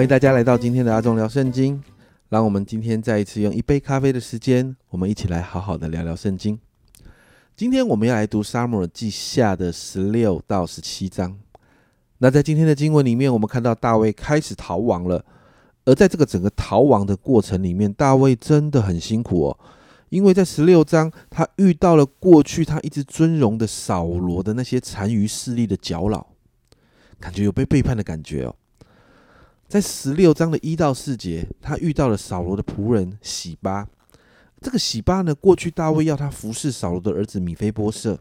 欢迎大家来到今天的阿忠聊圣经。让我们今天再一次用一杯咖啡的时间，我们一起来好好的聊聊圣经。今天我们要来读沙漠耳记下的十六到十七章。那在今天的经文里面，我们看到大卫开始逃亡了。而在这个整个逃亡的过程里面，大卫真的很辛苦哦，因为在十六章，他遇到了过去他一直尊荣的扫罗的那些残余势力的搅扰，感觉有被背叛的感觉哦。在十六章的一到四节，他遇到了扫罗的仆人喜巴。这个喜巴呢，过去大卫要他服侍扫罗的儿子米菲波设，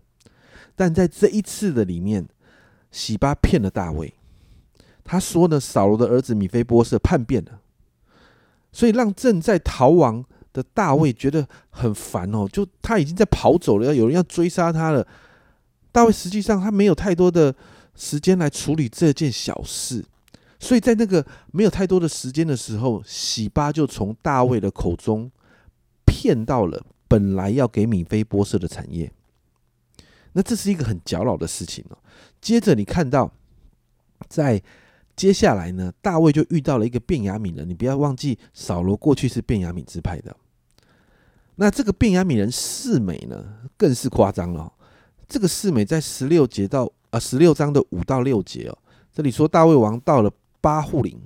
但在这一次的里面，喜巴骗了大卫。他说呢，扫罗的儿子米菲波设叛变了，所以让正在逃亡的大卫觉得很烦哦。就他已经在跑走了，要有人要追杀他了。大卫实际上他没有太多的时间来处理这件小事。所以在那个没有太多的时间的时候，喜巴就从大卫的口中骗到了本来要给米菲波设的产业。那这是一个很搅扰的事情哦。接着你看到，在接下来呢，大卫就遇到了一个便雅悯人。你不要忘记，扫罗过去是便雅悯支派的。那这个便雅悯人四美呢，更是夸张了。这个四美在十六节到啊十六章的五到六节哦，这里说大卫王到了。巴户林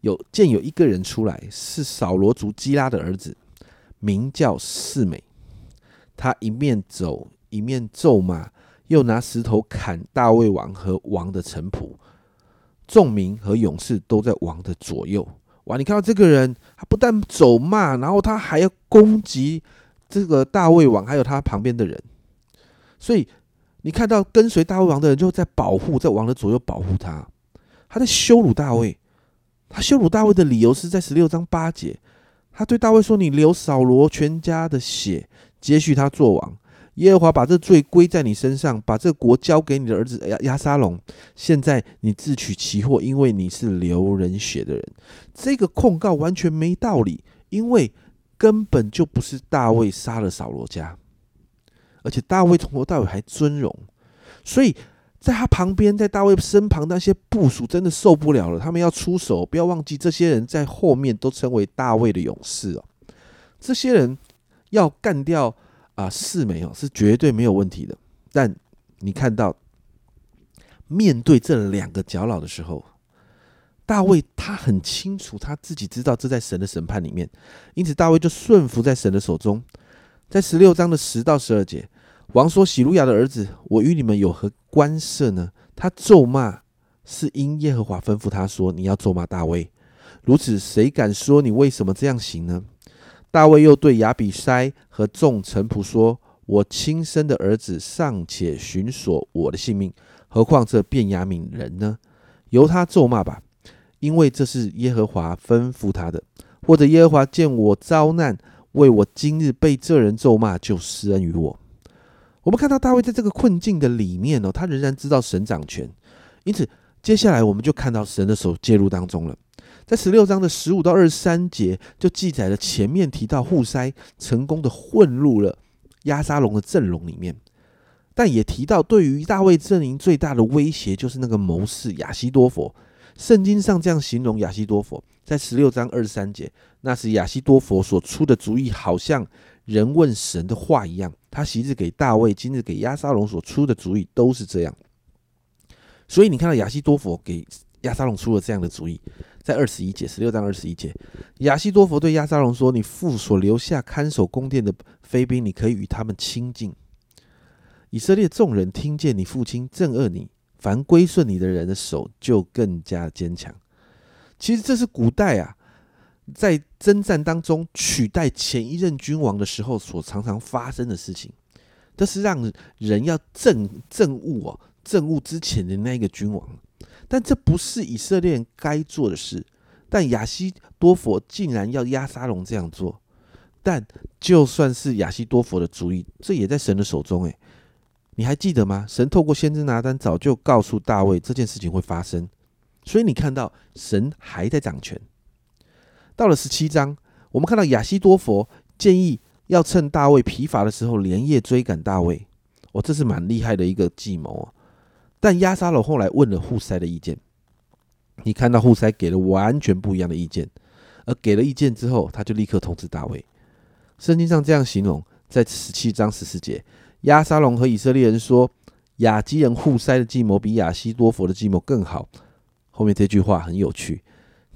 有见有一个人出来，是扫罗族基拉的儿子，名叫四美。他一面走一面咒骂，又拿石头砍大卫王和王的臣仆。众民和勇士都在王的左右。哇！你看到这个人，他不但走骂，然后他还要攻击这个大卫王，还有他旁边的人。所以你看到跟随大卫王的人，就在保护，在王的左右保护他。他在羞辱大卫，他羞辱大卫的理由是在十六章八节，他对大卫说：“你流扫罗全家的血，接续他做王。耶和华把这罪归在你身上，把这国交给你的儿子亚亚沙龙。现在你自取其祸，因为你是流人血的人。这个控告完全没道理，因为根本就不是大卫杀了扫罗家，而且大卫从头到尾还尊荣，所以。”在他旁边，在大卫身旁，那些部属真的受不了了，他们要出手。不要忘记，这些人在后面都称为大卫的勇士哦。这些人要干掉啊四美哦，是绝对没有问题的。但你看到面对这两个角老的时候，大卫他很清楚，他自己知道这在神的审判里面，因此大卫就顺服在神的手中。在十六章的十到十二节。王说：“喜路亚的儿子，我与你们有何关涉呢？他咒骂是因耶和华吩咐他说：你要咒骂大卫。如此，谁敢说你为什么这样行呢？”大卫又对亚比筛和众臣仆说：“我亲生的儿子尚且寻索我的性命，何况这便雅悯人呢？由他咒骂吧，因为这是耶和华吩咐他的。或者耶和华见我遭难，为我今日被这人咒骂，就施恩于我。”我们看到大卫在这个困境的里面哦，他仍然知道神掌权，因此接下来我们就看到神的手介入当中了。在十六章的十五到二十三节，就记载了前面提到户筛成功的混入了亚沙龙的阵容里面，但也提到对于大卫阵营最大的威胁就是那个谋士亚西多佛。圣经上这样形容亚西多佛，在十六章二十三节，那是亚西多佛所出的主意，好像。人问神的话一样，他昔日给大卫，今日给亚沙龙所出的主意都是这样。所以你看到亚西多佛给亚沙龙出了这样的主意，在二十一节十六章二十一节，亚西多佛对亚沙龙说：“你父所留下看守宫殿的飞兵，你可以与他们亲近。”以色列众人听见你父亲憎恶你，凡归顺你的人的手就更加坚强。其实这是古代啊。在征战当中取代前一任君王的时候，所常常发生的事情，这是让人要憎憎恶哦，憎恶之前的那个君王。但这不是以色列人该做的事。但亚西多佛竟然要压沙龙这样做。但就算是亚西多佛的主意，这也在神的手中。诶，你还记得吗？神透过先知拿单早就告诉大卫这件事情会发生，所以你看到神还在掌权。到了十七章，我们看到亚西多佛建议要趁大卫疲乏的时候连夜追赶大卫。哦，这是蛮厉害的一个计谋啊！但亚沙龙后来问了户塞的意见，你看到户塞给了完全不一样的意见，而给了意见之后，他就立刻通知大卫。圣经上这样形容，在十七章十四节，亚沙龙和以色列人说，亚基人户塞的计谋比亚西多佛的计谋更好。后面这句话很有趣，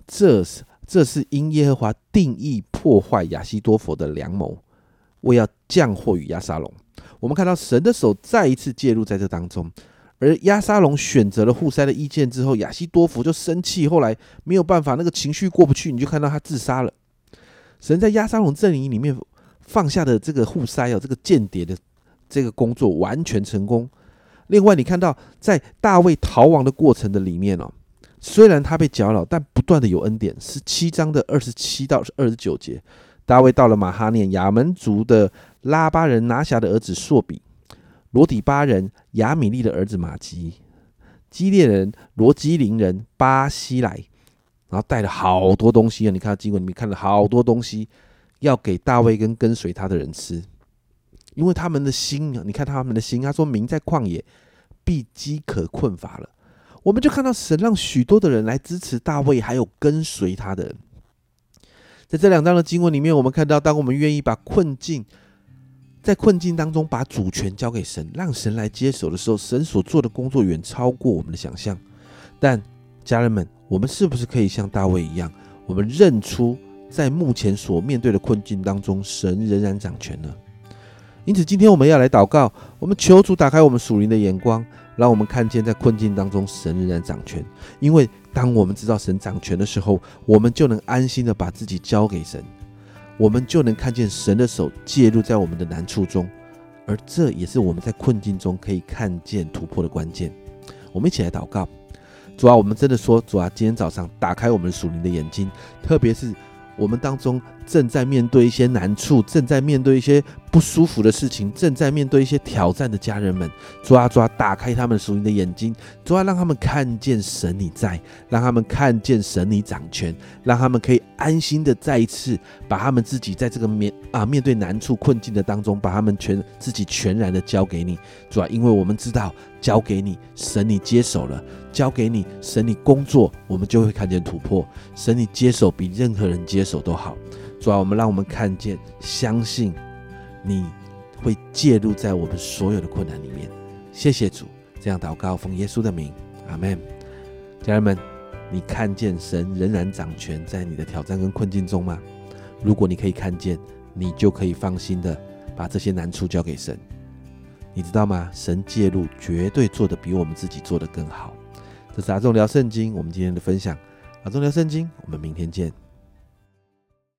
这是这是因耶和华定义破坏亚西多佛的良谋，为要降祸于亚沙龙。我们看到神的手再一次介入在这当中。而亚沙龙选择了户塞的意见之后，亚西多佛就生气，后来没有办法，那个情绪过不去，你就看到他自杀了。神在亚沙龙阵营里面放下的这个户塞哦，这个间谍的这个工作完全成功。另外，你看到在大卫逃亡的过程的里面哦，虽然他被搅扰，但不断的有恩典。十七章的二十七到二十九节，大卫到了马哈念，亚门族的拉巴人拿辖的儿子朔比。罗底巴人亚米利的儿子马吉，基列人罗基林人巴西来，然后带了好多东西啊！你看经文里面看了好多东西，要给大卫跟跟随他的人吃，因为他们的心啊，你看他们的心，他说民在旷野必饥渴困乏了。我们就看到神让许多的人来支持大卫，还有跟随他的人。在这两章的经文里面，我们看到，当我们愿意把困境。在困境当中，把主权交给神，让神来接手的时候，神所做的工作远超过我们的想象。但家人们，我们是不是可以像大卫一样，我们认出在目前所面对的困境当中，神仍然掌权呢？因此，今天我们要来祷告，我们求主打开我们属灵的眼光，让我们看见在困境当中，神仍然掌权。因为当我们知道神掌权的时候，我们就能安心的把自己交给神。我们就能看见神的手介入在我们的难处中，而这也是我们在困境中可以看见突破的关键。我们一起来祷告，主啊，我们真的说，主啊，今天早上打开我们属灵的眼睛，特别是。我们当中正在面对一些难处，正在面对一些不舒服的事情，正在面对一些挑战的家人们，抓抓打开他们属灵的眼睛，抓让他们看见神你在，让他们看见神你掌权，让他们可以安心的再一次把他们自己在这个面啊面对难处困境的当中，把他们全自己全然的交给你，主要因为我们知道交给你，神你接手了。交给你，神你工作，我们就会看见突破。神你接手比任何人接手都好。主啊，我们让我们看见，相信你会介入在我们所有的困难里面。谢谢主，这样祷告奉耶稣的名，阿门。家人们，你看见神仍然掌权在你的挑战跟困境中吗？如果你可以看见，你就可以放心的把这些难处交给神。你知道吗？神介入绝对做的比我们自己做的更好。这是阿忠聊圣经，我们今天的分享。阿忠聊圣经，我们明天见。